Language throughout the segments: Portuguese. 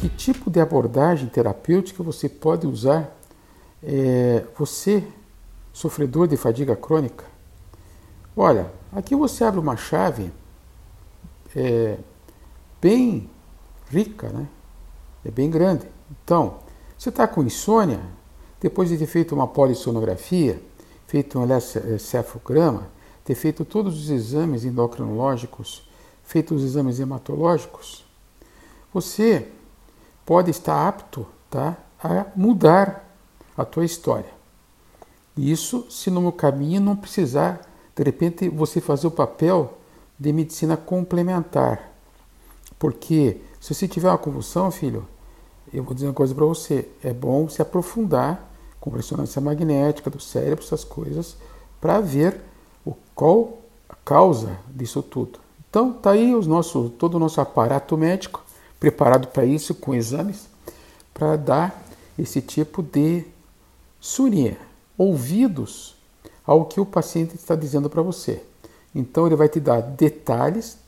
que tipo de abordagem terapêutica você pode usar? É, você, sofredor de fadiga crônica, olha, aqui você abre uma chave é, bem rica, né? É bem grande. Então, você está com insônia, depois de ter feito uma polissonografia, feito um encefalograma, ter feito todos os exames endocrinológicos, feito os exames hematológicos, você pode estar apto tá, a mudar a tua história. Isso se no caminho não precisar, de repente, você fazer o papel de medicina complementar. Porque se você tiver uma convulsão, filho, eu vou dizer uma coisa para você: é bom se aprofundar com ressonância magnética do cérebro, essas coisas, para ver o, qual a causa disso tudo. Então, tá aí os todo o nosso aparato médico preparado para isso, com exames, para dar esse tipo de surinha, ouvidos ao que o paciente está dizendo para você. Então, ele vai te dar detalhes,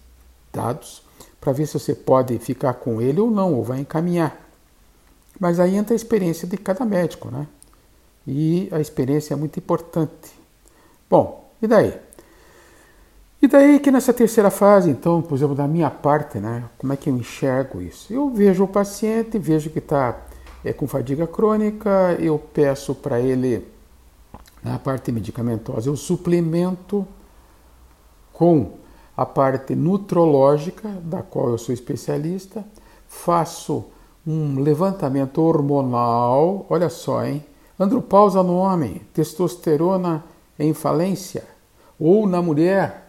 dados, para ver se você pode ficar com ele ou não, ou vai encaminhar. Mas aí entra a experiência de cada médico, né? E a experiência é muito importante. Bom, e daí? E daí que nessa terceira fase, então, por exemplo, da minha parte, né? Como é que eu enxergo isso? Eu vejo o paciente, vejo que está é, com fadiga crônica, eu peço para ele, na parte medicamentosa, eu suplemento com a parte nutrológica, da qual eu sou especialista, faço um levantamento hormonal, olha só, hein? Andropausa no homem, testosterona em falência, ou na mulher,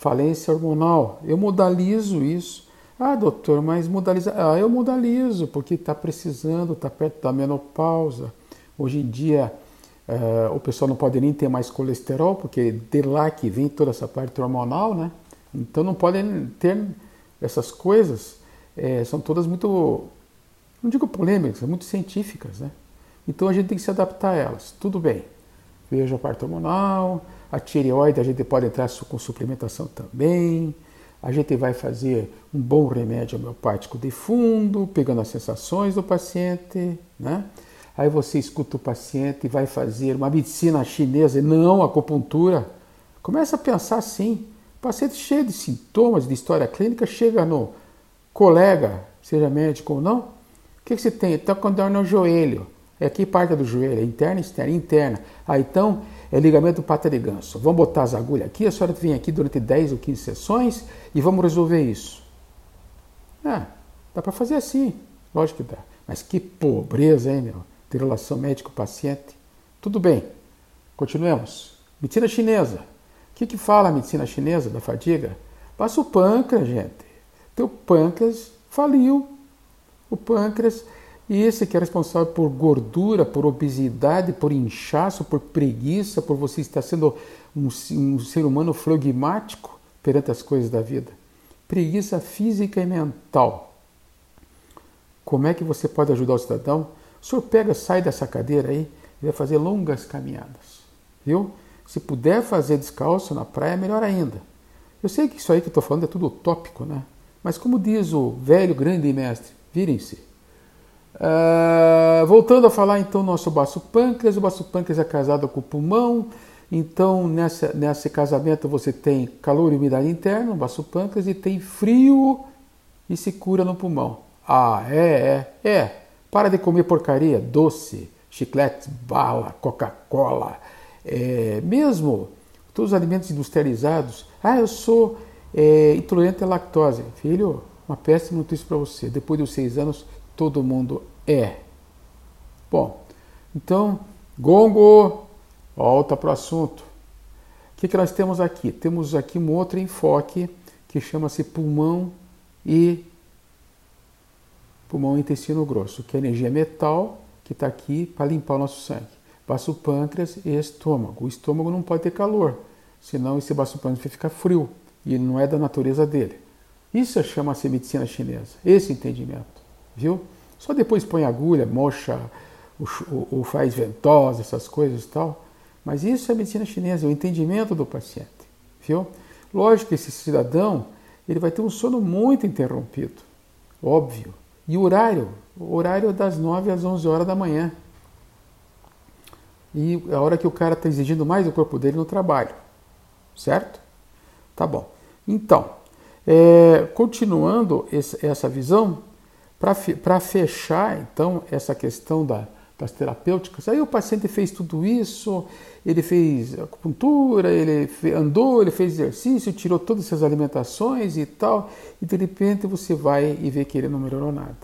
falência hormonal. Eu modalizo isso. Ah, doutor, mas modaliza. Ah, eu modalizo, porque está precisando, está perto da menopausa. Hoje em dia, uh, o pessoal não pode nem ter mais colesterol, porque de lá que vem toda essa parte hormonal, né? Então não podem ter essas coisas, é, são todas muito não digo polêmicas, muito científicas, né? Então a gente tem que se adaptar a elas. Tudo bem. Veja a parte hormonal, a tireoide a gente pode entrar com suplementação também. A gente vai fazer um bom remédio homeopático de fundo, pegando as sensações do paciente, né? Aí você escuta o paciente e vai fazer uma medicina chinesa e não acupuntura. Começa a pensar assim. O paciente cheio de sintomas de história clínica chega no colega, seja médico ou não, o que, que você tem? Está com dor no joelho. É aqui parte do joelho, é interna, externa, interna. Ah, então é ligamento pata de ganso. Vamos botar as agulhas aqui, a senhora vem aqui durante 10 ou 15 sessões e vamos resolver isso. Ah, dá para fazer assim, lógico que dá. Mas que pobreza, hein, meu? De relação médico-paciente. Tudo bem, continuemos. Medicina chinesa. O que, que fala a medicina chinesa da fadiga? Passa o pâncreas, gente. Teu pâncreas faliu, o pâncreas, e esse que é responsável por gordura, por obesidade, por inchaço, por preguiça, por você estar sendo um, um ser humano flogmático perante as coisas da vida. Preguiça física e mental. Como é que você pode ajudar o cidadão? O senhor pega, sai dessa cadeira aí e vai fazer longas caminhadas. Viu? Se puder fazer descalço na praia, melhor ainda. Eu sei que isso aí que eu estou falando é tudo utópico, né? Mas como diz o velho grande mestre, Virem-se. Uh, voltando a falar então nosso baço pâncreas, o baço pâncreas é casado com o pulmão, então nessa, nesse casamento você tem calor e umidade interna, o baço pâncreas, e tem frio e se cura no pulmão. Ah, é, é, é. Para de comer porcaria, doce, chiclete, bala, Coca-Cola, é, mesmo todos os alimentos industrializados. Ah, eu sou é, intolerante à lactose. Filho, uma péssima notícia para você. Depois dos seis anos, todo mundo é. Bom, então, gongo, volta para o assunto. O que, que nós temos aqui? Temos aqui um outro enfoque que chama-se pulmão e pulmão e intestino grosso, que é a energia metal que está aqui para limpar o nosso sangue. Baço pâncreas e estômago. O estômago não pode ter calor, senão esse baço pâncreas vai ficar frio e não é da natureza dele. Isso chama-se medicina chinesa, esse entendimento, viu? Só depois põe agulha, mocha, ou, faz ventosa, essas coisas e tal. Mas isso é medicina chinesa, é o entendimento do paciente, viu? Lógico que esse cidadão ele vai ter um sono muito interrompido, óbvio. E o horário? O horário é das 9 às 11 horas da manhã. E é a hora que o cara está exigindo mais do corpo dele no trabalho. Certo? Tá bom. Então, é, continuando essa visão, para fechar então essa questão da, das terapêuticas, aí o paciente fez tudo isso, ele fez acupuntura, ele andou, ele fez exercício, tirou todas essas alimentações e tal, e de repente você vai e vê que ele não melhorou nada.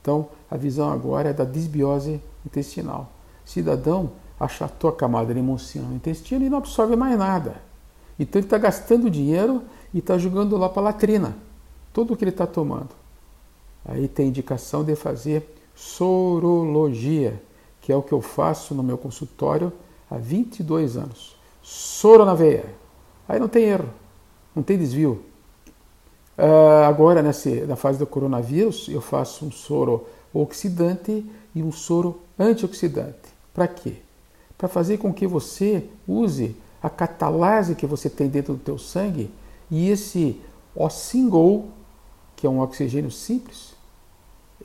Então a visão agora é da disbiose intestinal. Cidadão achatou a camada emulsina no intestino e não absorve mais nada. Então ele está gastando dinheiro e está jogando lá para a latrina tudo o que ele está tomando. Aí tem indicação de fazer sorologia, que é o que eu faço no meu consultório há 22 anos. Soro na veia. Aí não tem erro, não tem desvio. Uh, agora, nessa, na fase do coronavírus, eu faço um soro oxidante e um soro antioxidante. Para quê? Para fazer com que você use a catalase que você tem dentro do teu sangue e esse O-single, que é um oxigênio simples,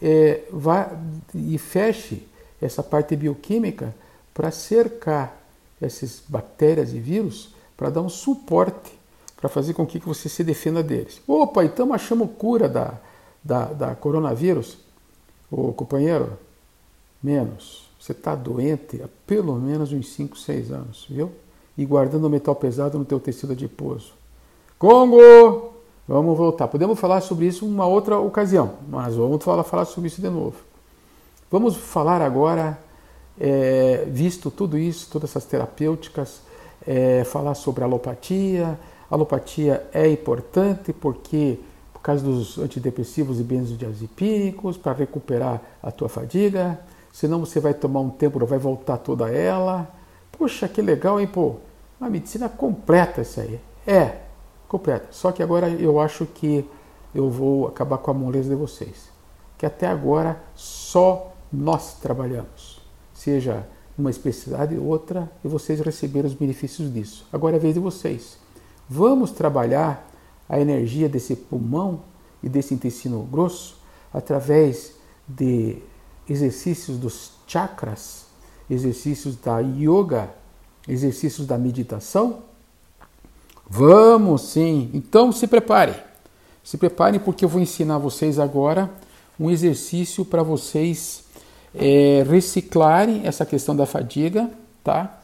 é, vá e feche essa parte bioquímica para cercar essas bactérias e vírus, para dar um suporte, para fazer com que você se defenda deles. Opa, então achamos cura da, da, da coronavírus? Ô companheiro, menos. Você está doente há pelo menos uns 5, 6 anos, viu? E guardando metal pesado no teu tecido adiposo. Congo! Vamos voltar. Podemos falar sobre isso uma outra ocasião, mas vamos falar, falar sobre isso de novo. Vamos falar agora, é, visto tudo isso, todas essas terapêuticas, é, falar sobre alopatia. A alopatia é importante porque, por causa dos antidepressivos e benzodiazepínicos, para recuperar a tua fadiga, senão você vai tomar um tempo, vai voltar toda ela. Poxa, que legal, hein, pô? Uma medicina completa isso aí. É, completa. Só que agora eu acho que eu vou acabar com a moleza de vocês. Que até agora só nós trabalhamos. Seja uma especialidade ou outra, e vocês receberam os benefícios disso. Agora é a vez de vocês. Vamos trabalhar a energia desse pulmão e desse intestino grosso através de exercícios dos chakras, exercícios da yoga, exercícios da meditação Vamos sim. Então se prepare. Se preparem porque eu vou ensinar vocês agora um exercício para vocês é, reciclarem essa questão da fadiga, tá?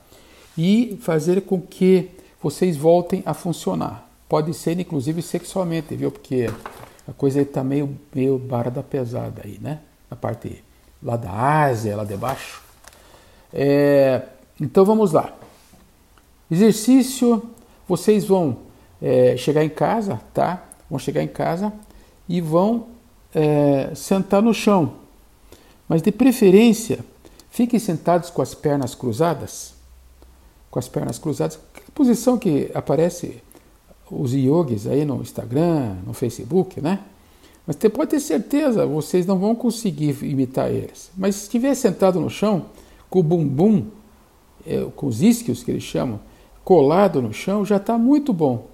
E fazer com que vocês voltem a funcionar. Pode ser inclusive sexualmente, viu? Porque a coisa está meio, meio barda pesada aí, né? Na parte lá da Ásia, lá de baixo. É, então vamos lá. Exercício vocês vão é, chegar em casa, tá? Vão chegar em casa e vão é, sentar no chão. Mas de preferência, fiquem sentados com as pernas cruzadas. Com as pernas cruzadas. Que posição que aparece os yogis aí no Instagram, no Facebook, né? Mas você pode ter certeza, vocês não vão conseguir imitar eles. Mas se estiver sentado no chão, com o bumbum, é, com os isquios que eles chamam, colado no chão já está muito bom.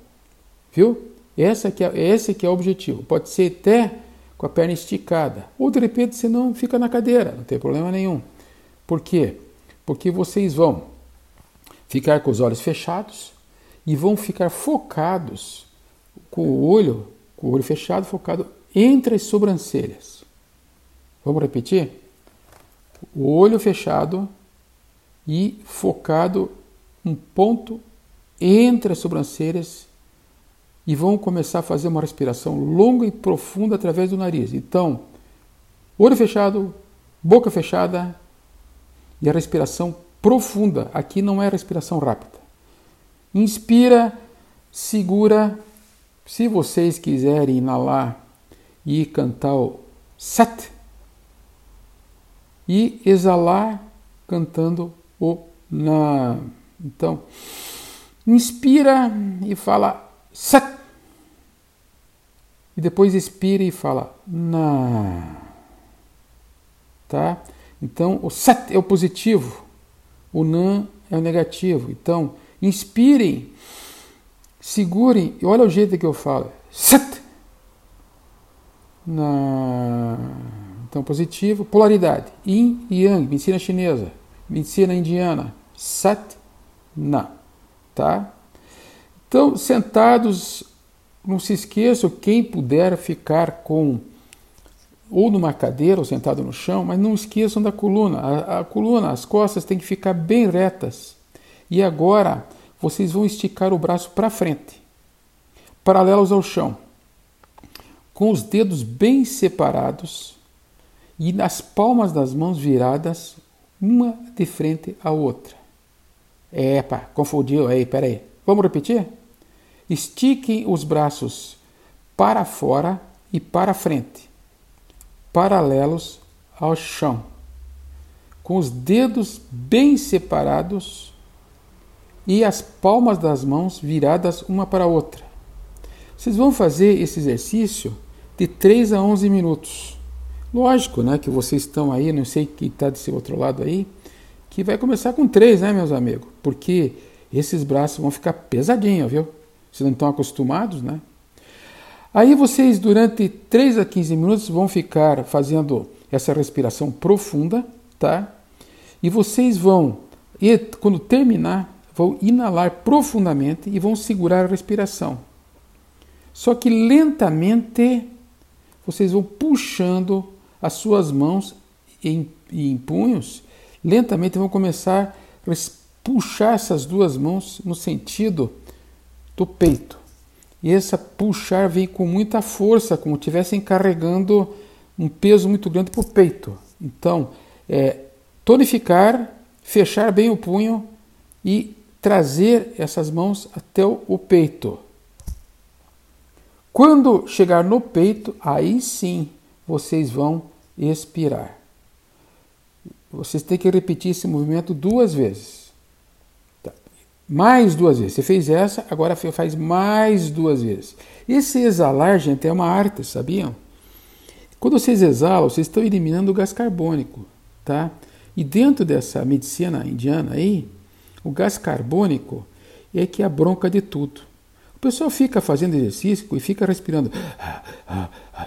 Viu? Essa que é, esse que é o objetivo. Pode ser até com a perna esticada. Ou de repente você não fica na cadeira, não tem problema nenhum. Por quê? Porque vocês vão ficar com os olhos fechados e vão ficar focados com o olho, com o olho fechado, focado entre as sobrancelhas. Vamos repetir? O olho fechado e focado um ponto entre as sobrancelhas e vão começar a fazer uma respiração longa e profunda através do nariz. Então, olho fechado, boca fechada e a respiração profunda. Aqui não é respiração rápida. Inspira, segura. Se vocês quiserem inalar e cantar o sat e exalar cantando o na então, inspira e fala sat. E depois expira e fala na. Tá? Então, o sat é o positivo, o nan é o negativo. Então, inspirem, segurem, e olha o jeito que eu falo. Sat. Na. Então, positivo, polaridade. Yin e Yang, medicina chinesa, medicina indiana. Sat, Na. Tá? Então, sentados, não se esqueçam, quem puder ficar com ou numa cadeira ou sentado no chão, mas não esqueçam da coluna. A, a coluna, as costas têm que ficar bem retas. E agora vocês vão esticar o braço para frente, paralelos ao chão, com os dedos bem separados e nas palmas das mãos viradas, uma de frente à outra. Epa, confundiu aí, peraí. Vamos repetir? Estiquem os braços para fora e para frente, paralelos ao chão, com os dedos bem separados e as palmas das mãos viradas uma para a outra. Vocês vão fazer esse exercício de 3 a 11 minutos. Lógico, né, que vocês estão aí, não sei quem está desse outro lado aí, que vai começar com 3, né, meus amigos? Porque esses braços vão ficar pesadinhos, viu? Vocês não estão acostumados, né? Aí vocês, durante 3 a 15 minutos, vão ficar fazendo essa respiração profunda, tá? E vocês vão, e quando terminar, vão inalar profundamente e vão segurar a respiração. Só que lentamente vocês vão puxando as suas mãos em, em punhos, lentamente vão começar a puxar essas duas mãos no sentido do peito. E essa puxar vem com muita força, como se estivessem carregando um peso muito grande para o peito. Então, é, tonificar, fechar bem o punho e trazer essas mãos até o peito. Quando chegar no peito, aí sim vocês vão expirar. Vocês têm que repetir esse movimento duas vezes. Tá. Mais duas vezes. Você fez essa, agora faz mais duas vezes. Esse exalar, gente, é uma arte, sabiam? Quando vocês exalam, vocês estão eliminando o gás carbônico, tá? E dentro dessa medicina indiana aí, o gás carbônico é que é a bronca de tudo. O pessoal fica fazendo exercício e fica respirando.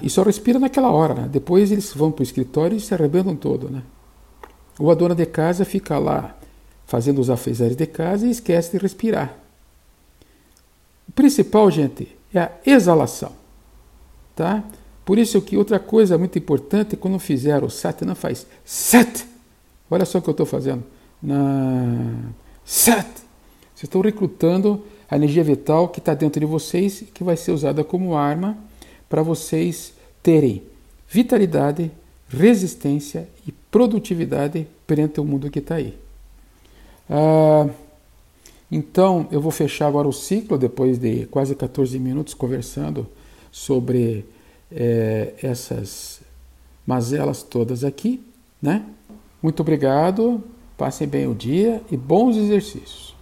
E só respira naquela hora. Né? Depois eles vão para o escritório e se arrebentam todo. Né? Ou a dona de casa fica lá fazendo os afazeres de casa e esquece de respirar. O principal, gente, é a exalação. Tá? Por isso que outra coisa muito importante, quando fizer o sat, não faz sat. Olha só o que eu estou fazendo. Na Sete. Vocês estão recrutando a energia vital que está dentro de vocês e que vai ser usada como arma para vocês terem vitalidade, resistência e produtividade perante o mundo que está aí. Ah, então, eu vou fechar agora o ciclo, depois de quase 14 minutos conversando sobre é, essas mazelas todas aqui. Né? Muito obrigado. Passem bem o dia e bons exercícios.